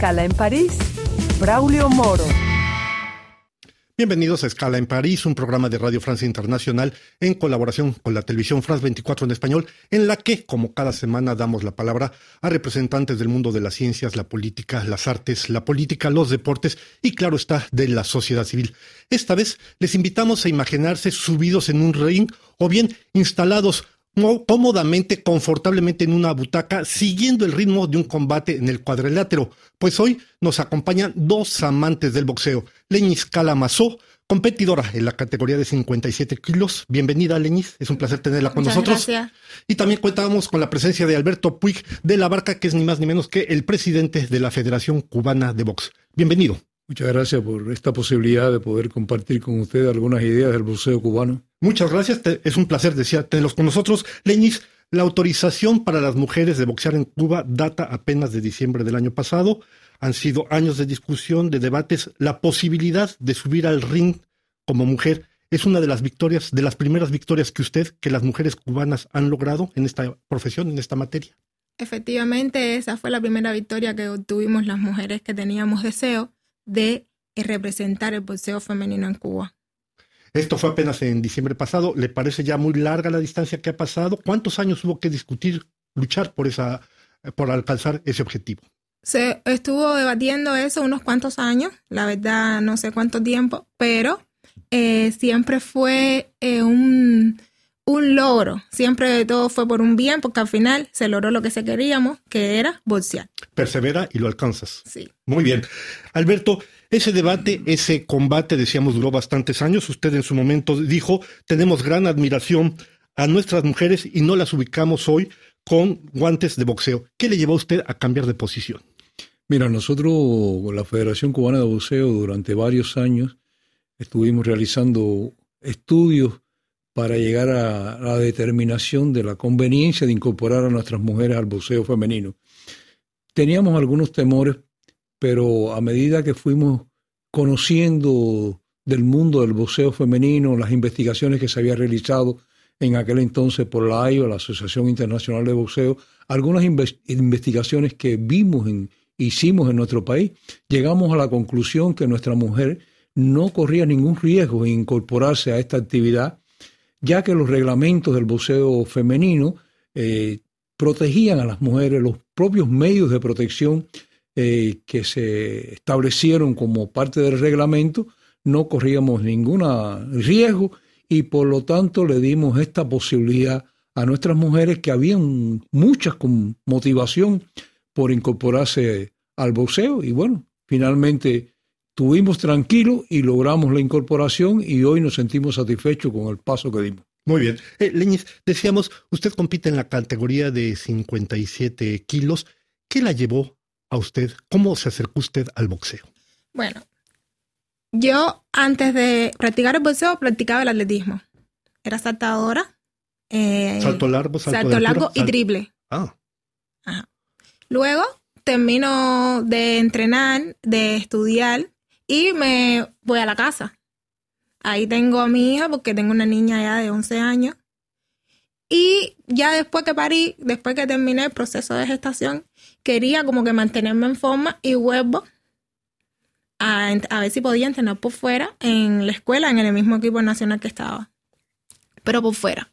Escala en París, Braulio Moro. Bienvenidos a Escala en París, un programa de Radio Francia Internacional en colaboración con la televisión France 24 en español, en la que, como cada semana, damos la palabra a representantes del mundo de las ciencias, la política, las artes, la política, los deportes y, claro está, de la sociedad civil. Esta vez les invitamos a imaginarse subidos en un ring o bien instalados cómodamente, confortablemente en una butaca, siguiendo el ritmo de un combate en el cuadrilátero. Pues hoy nos acompañan dos amantes del boxeo, Leñiz Calamazó, competidora en la categoría de 57 kilos. Bienvenida, Leñiz. Es un placer tenerla con nosotros. Gracias. Y también contamos con la presencia de Alberto Puig de la Barca, que es ni más ni menos que el presidente de la Federación Cubana de Box. Bienvenido. Muchas gracias por esta posibilidad de poder compartir con usted algunas ideas del boxeo cubano. Muchas gracias. Es un placer, decía, tenerlos con nosotros. Leñiz, la autorización para las mujeres de boxear en Cuba data apenas de diciembre del año pasado. Han sido años de discusión, de debates. La posibilidad de subir al ring como mujer es una de las victorias, de las primeras victorias que usted, que las mujeres cubanas han logrado en esta profesión, en esta materia. Efectivamente, esa fue la primera victoria que obtuvimos las mujeres que teníamos deseo de representar el boxeo femenino en Cuba. Esto fue apenas en diciembre pasado. ¿Le parece ya muy larga la distancia que ha pasado? ¿Cuántos años hubo que discutir, luchar por esa, por alcanzar ese objetivo? Se estuvo debatiendo eso unos cuantos años, la verdad no sé cuánto tiempo, pero eh, siempre fue eh, un, un logro. Siempre todo fue por un bien, porque al final se logró lo que se queríamos, que era boxear. Persevera y lo alcanzas. Sí. Muy bien. Alberto, ese debate, ese combate, decíamos, duró bastantes años. Usted en su momento dijo, tenemos gran admiración a nuestras mujeres y no las ubicamos hoy con guantes de boxeo. ¿Qué le llevó a usted a cambiar de posición? Mira, nosotros, la Federación Cubana de Boxeo, durante varios años estuvimos realizando estudios para llegar a la determinación de la conveniencia de incorporar a nuestras mujeres al boxeo femenino. Teníamos algunos temores, pero a medida que fuimos conociendo del mundo del boxeo femenino, las investigaciones que se había realizado en aquel entonces por la AIO, la Asociación Internacional de Boxeo, algunas investigaciones que vimos en, hicimos en nuestro país, llegamos a la conclusión que nuestra mujer no corría ningún riesgo en incorporarse a esta actividad, ya que los reglamentos del boxeo femenino eh, protegían a las mujeres, los propios medios de protección eh, que se establecieron como parte del reglamento, no corríamos ningún riesgo y por lo tanto le dimos esta posibilidad a nuestras mujeres que habían muchas con motivación por incorporarse al boxeo. Y bueno, finalmente estuvimos tranquilos y logramos la incorporación y hoy nos sentimos satisfechos con el paso que dimos. Muy bien. Eh, Leñiz, decíamos, usted compite en la categoría de 57 kilos. ¿Qué la llevó a usted? ¿Cómo se acercó usted al boxeo? Bueno, yo antes de practicar el boxeo practicaba el atletismo. Era saltadora. Eh, salto largo, salto, salto de largo altura, y triple. Ah, Ajá. Luego termino de entrenar, de estudiar y me voy a la casa. Ahí tengo a mi hija porque tengo una niña ya de 11 años. Y ya después que parí, después que terminé el proceso de gestación, quería como que mantenerme en forma y vuelvo a, a ver si podía entrenar por fuera en la escuela, en el mismo equipo nacional que estaba. Pero por fuera.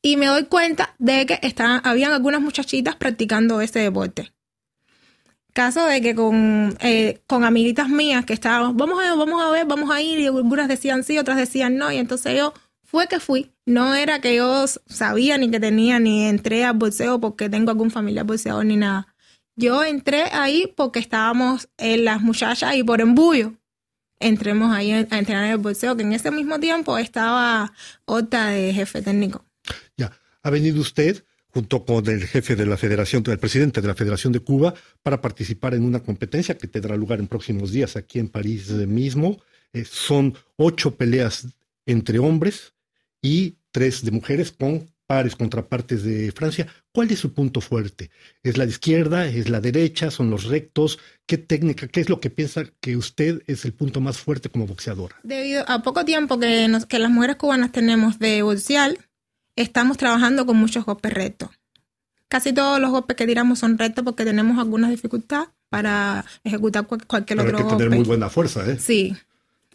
Y me doy cuenta de que estaban, habían algunas muchachitas practicando ese deporte. Caso de que con, eh, con amiguitas mías que estábamos, vamos a, vamos a ver, vamos a ir, y algunas decían sí, otras decían no, y entonces yo fue que fui. No era que yo sabía ni que tenía, ni entré al bolseo porque tengo algún familiar bolseador ni nada. Yo entré ahí porque estábamos en las muchachas y por embullo. Entremos ahí a entrenar el bolseo, que en ese mismo tiempo estaba otra de jefe técnico. ya. Ha venido usted junto con el jefe de la Federación, el presidente de la Federación de Cuba, para participar en una competencia que tendrá lugar en próximos días aquí en París mismo. Eh, son ocho peleas entre hombres y tres de mujeres con pares contrapartes de Francia. ¿Cuál es su punto fuerte? ¿Es la izquierda? ¿Es la derecha? ¿Son los rectos? ¿Qué técnica? ¿Qué es lo que piensa que usted es el punto más fuerte como boxeadora? Debido a poco tiempo que, nos, que las mujeres cubanas tenemos de boxear, estamos trabajando con muchos golpes rectos. Casi todos los golpes que tiramos son rectos porque tenemos algunas dificultades para ejecutar cual- cualquier Pero hay otro que tener golpe. muy buena fuerza, ¿eh? Sí,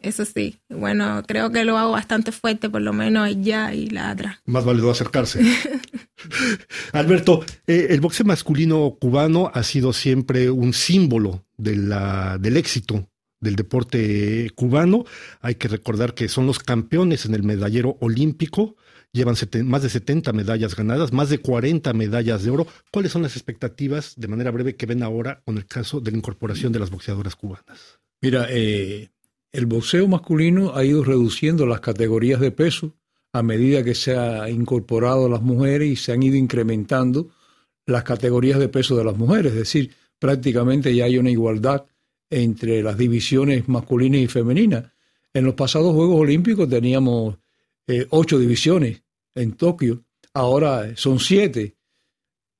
eso sí. Bueno, creo que lo hago bastante fuerte, por lo menos ella y la otra. Más vale no acercarse. Alberto, eh, el boxeo masculino cubano ha sido siempre un símbolo de la, del éxito del deporte cubano. Hay que recordar que son los campeones en el medallero olímpico. Llevan más de 70 medallas ganadas, más de 40 medallas de oro. ¿Cuáles son las expectativas, de manera breve, que ven ahora con el caso de la incorporación de las boxeadoras cubanas? Mira, eh, el boxeo masculino ha ido reduciendo las categorías de peso a medida que se ha incorporado las mujeres y se han ido incrementando las categorías de peso de las mujeres. Es decir, prácticamente ya hay una igualdad entre las divisiones masculinas y femeninas. En los pasados Juegos Olímpicos teníamos eh, ocho divisiones en Tokio, ahora son siete.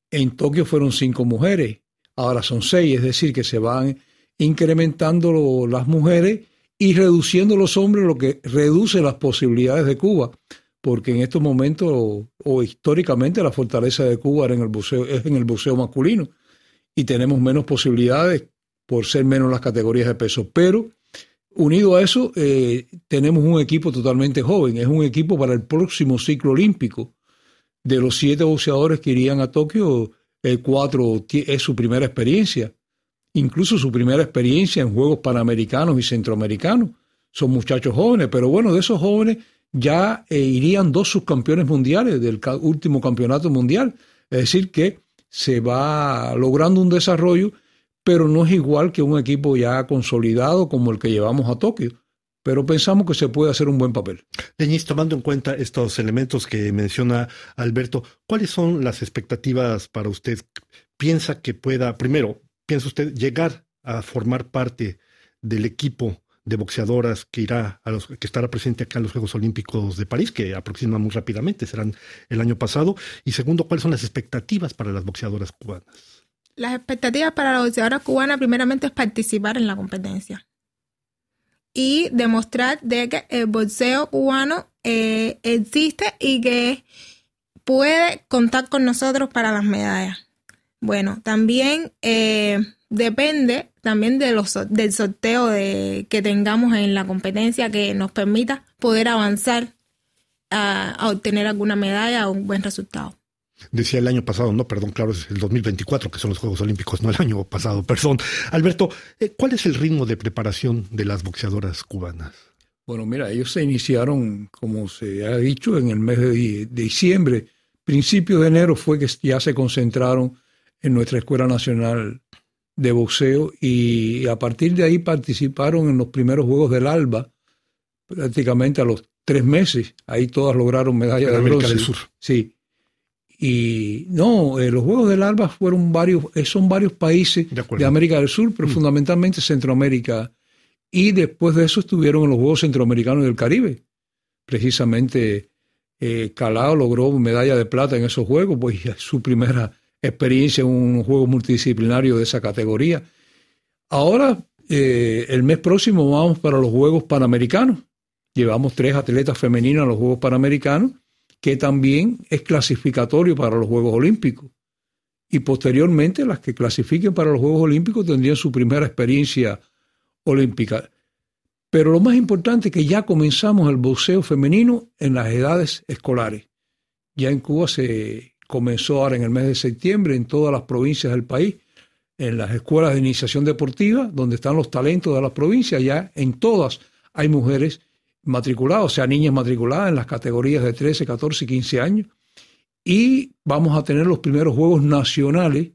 En Tokio fueron cinco mujeres, ahora son seis, es decir, que se van incrementando las mujeres y reduciendo los hombres, lo que reduce las posibilidades de Cuba, porque en estos momentos o, históricamente la fortaleza de Cuba es en el buceo masculino. Y tenemos menos posibilidades por ser menos las categorías de peso. Pero unido a eso, eh, tenemos un equipo totalmente joven, es un equipo para el próximo ciclo olímpico. De los siete boxeadores que irían a Tokio, cuatro es su primera experiencia incluso su primera experiencia en Juegos Panamericanos y Centroamericanos. Son muchachos jóvenes, pero bueno, de esos jóvenes ya eh, irían dos subcampeones mundiales del último campeonato mundial. Es decir, que se va logrando un desarrollo, pero no es igual que un equipo ya consolidado como el que llevamos a Tokio. Pero pensamos que se puede hacer un buen papel. Denis, tomando en cuenta estos elementos que menciona Alberto, ¿cuáles son las expectativas para usted? ¿Piensa que pueda, primero, piensa usted llegar a formar parte del equipo de boxeadoras que irá a los que estará presente acá en los Juegos Olímpicos de París, que aproximan muy rápidamente, serán el año pasado? Y segundo, ¿cuáles son las expectativas para las boxeadoras cubanas? Las expectativas para la boxeadora cubana primeramente es participar en la competencia y demostrar de que el boxeo cubano eh, existe y que puede contar con nosotros para las medallas. Bueno, también eh, depende también de los, del sorteo de, que tengamos en la competencia que nos permita poder avanzar a obtener alguna medalla o un buen resultado. Decía el año pasado, no, perdón, claro, es el 2024, que son los Juegos Olímpicos, no el año pasado, perdón. Alberto, eh, ¿cuál es el ritmo de preparación de las boxeadoras cubanas? Bueno, mira, ellos se iniciaron, como se ha dicho, en el mes de, di- de diciembre. Principio de enero fue que ya se concentraron en nuestra Escuela Nacional de Boxeo y a partir de ahí participaron en los primeros Juegos del ALBA, prácticamente a los tres meses. Ahí todas lograron medalla En de América bronce. del Sur. Sí. Y no, eh, los Juegos del ALBA fueron varios, eh, son varios países De. América del Sur, pero Mm. fundamentalmente Centroamérica. Y después de eso estuvieron en los Juegos Centroamericanos del Caribe. Precisamente eh, Calao logró medalla de plata en esos Juegos, pues su primera experiencia en un juego multidisciplinario de esa categoría. Ahora, eh, el mes próximo vamos para los Juegos Panamericanos. Llevamos tres atletas femeninas a los Juegos Panamericanos, que también es clasificatorio para los Juegos Olímpicos. Y posteriormente las que clasifiquen para los Juegos Olímpicos tendrían su primera experiencia olímpica. Pero lo más importante es que ya comenzamos el boxeo femenino en las edades escolares. Ya en Cuba se comenzó ahora en el mes de septiembre en todas las provincias del país, en las escuelas de iniciación deportiva, donde están los talentos de las provincias, ya en todas hay mujeres matriculadas, o sea, niñas matriculadas en las categorías de 13, 14 y 15 años. Y vamos a tener los primeros Juegos Nacionales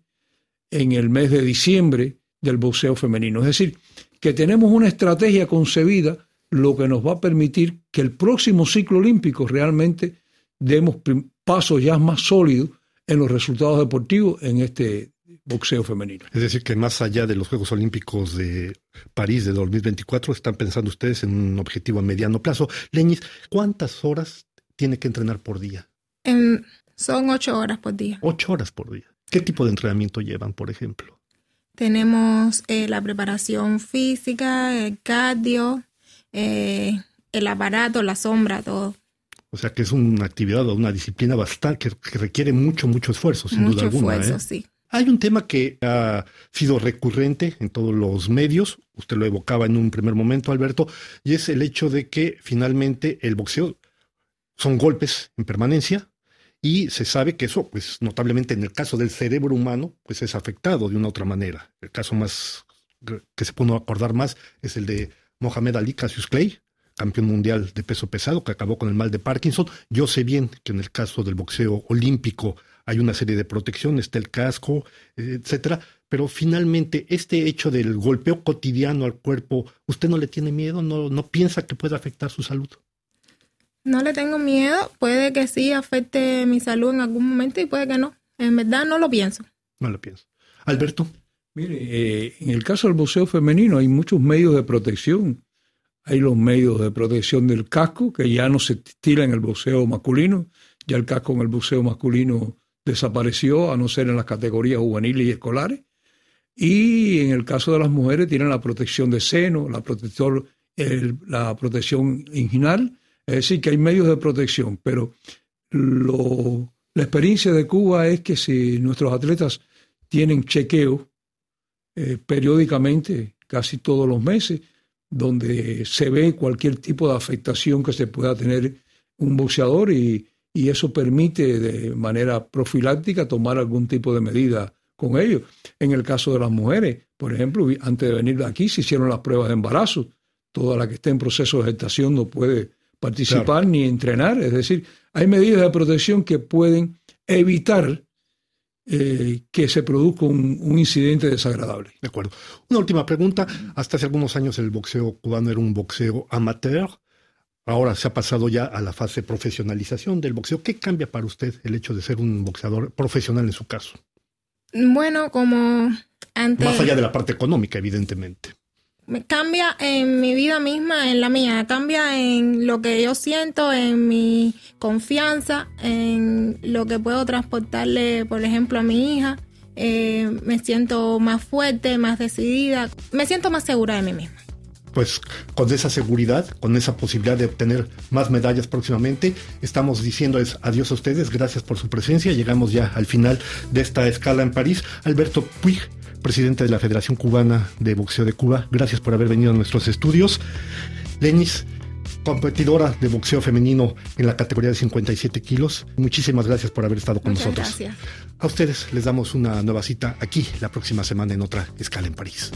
en el mes de diciembre del boxeo femenino. Es decir, que tenemos una estrategia concebida, lo que nos va a permitir que el próximo ciclo olímpico realmente demos pasos ya más sólidos en los resultados deportivos en este boxeo femenino. Es decir, que más allá de los Juegos Olímpicos de París de 2024, están pensando ustedes en un objetivo a mediano plazo. Leñis, ¿cuántas horas tiene que entrenar por día? En- son ocho horas por día. Ocho horas por día. ¿Qué tipo de entrenamiento llevan, por ejemplo? Tenemos eh, la preparación física, el cardio, eh, el aparato, la sombra, todo. O sea que es una actividad o una disciplina bastante que, que requiere mucho, mucho esfuerzo, sin Mucho duda alguna. esfuerzo, ¿eh? sí. Hay un tema que ha sido recurrente en todos los medios, usted lo evocaba en un primer momento, Alberto, y es el hecho de que finalmente el boxeo son golpes en permanencia y se sabe que eso, pues notablemente en el caso del cerebro humano, pues es afectado de una u otra manera. El caso más que se pudo acordar más es el de Mohamed Ali Cassius Clay, campeón mundial de peso pesado, que acabó con el mal de Parkinson. Yo sé bien que en el caso del boxeo olímpico hay una serie de protecciones, está el casco, etcétera, pero finalmente este hecho del golpeo cotidiano al cuerpo, ¿usted no le tiene miedo? ¿No, no piensa que puede afectar su salud? No le tengo miedo, puede que sí afecte mi salud en algún momento y puede que no. En verdad no lo pienso. No lo pienso. Alberto. Mire, eh, en el caso del boxeo femenino hay muchos medios de protección hay los medios de protección del casco, que ya no se tira en el buceo masculino, ya el casco en el buceo masculino desapareció, a no ser en las categorías juveniles y escolares. Y en el caso de las mujeres tienen la protección de seno, la, protector, la protección inginal, es decir, que hay medios de protección, pero la experiencia de Cuba es que si nuestros atletas tienen chequeo eh, periódicamente, casi todos los meses, donde se ve cualquier tipo de afectación que se pueda tener un boxeador y, eso permite de manera profiláctica tomar algún tipo de medida con ellos. En el caso de las mujeres, por ejemplo, antes de venir aquí se hicieron las pruebas de embarazo. Toda la que esté en proceso de gestación no puede participar ni entrenar. Es decir, hay medidas de protección que pueden evitar eh, que se produzca un, incidente desagradable. De acuerdo. Una última pregunta. Hasta hace algunos años el boxeo cubano era un boxeo amateur. Ahora se ha pasado ya a la fase de profesionalización del boxeo. ¿Qué cambia para usted el hecho de ser un boxeador profesional en su caso? Bueno, como antes... Más allá de la parte económica, evidentemente cambia en mi vida misma, en la mía, cambia en lo que yo siento, en mi confianza, en lo que puedo transportarle, por ejemplo, a mi hija. Eh, me siento más fuerte, más decidida, me siento más segura de mí misma. Pues con esa seguridad, con esa posibilidad de obtener más medallas próximamente, estamos diciendo adiós a ustedes, gracias por su presencia, llegamos ya al final de esta escala en París. Alberto Puig, presidente de la Federación Cubana de Boxeo de Cuba. Gracias por haber venido a nuestros estudios. Lenis, competidora de boxeo femenino en la categoría de 57 kilos. Muchísimas gracias por haber estado con nosotros. Gracias. A ustedes les damos una nueva cita aquí la próxima semana en otra escala en París.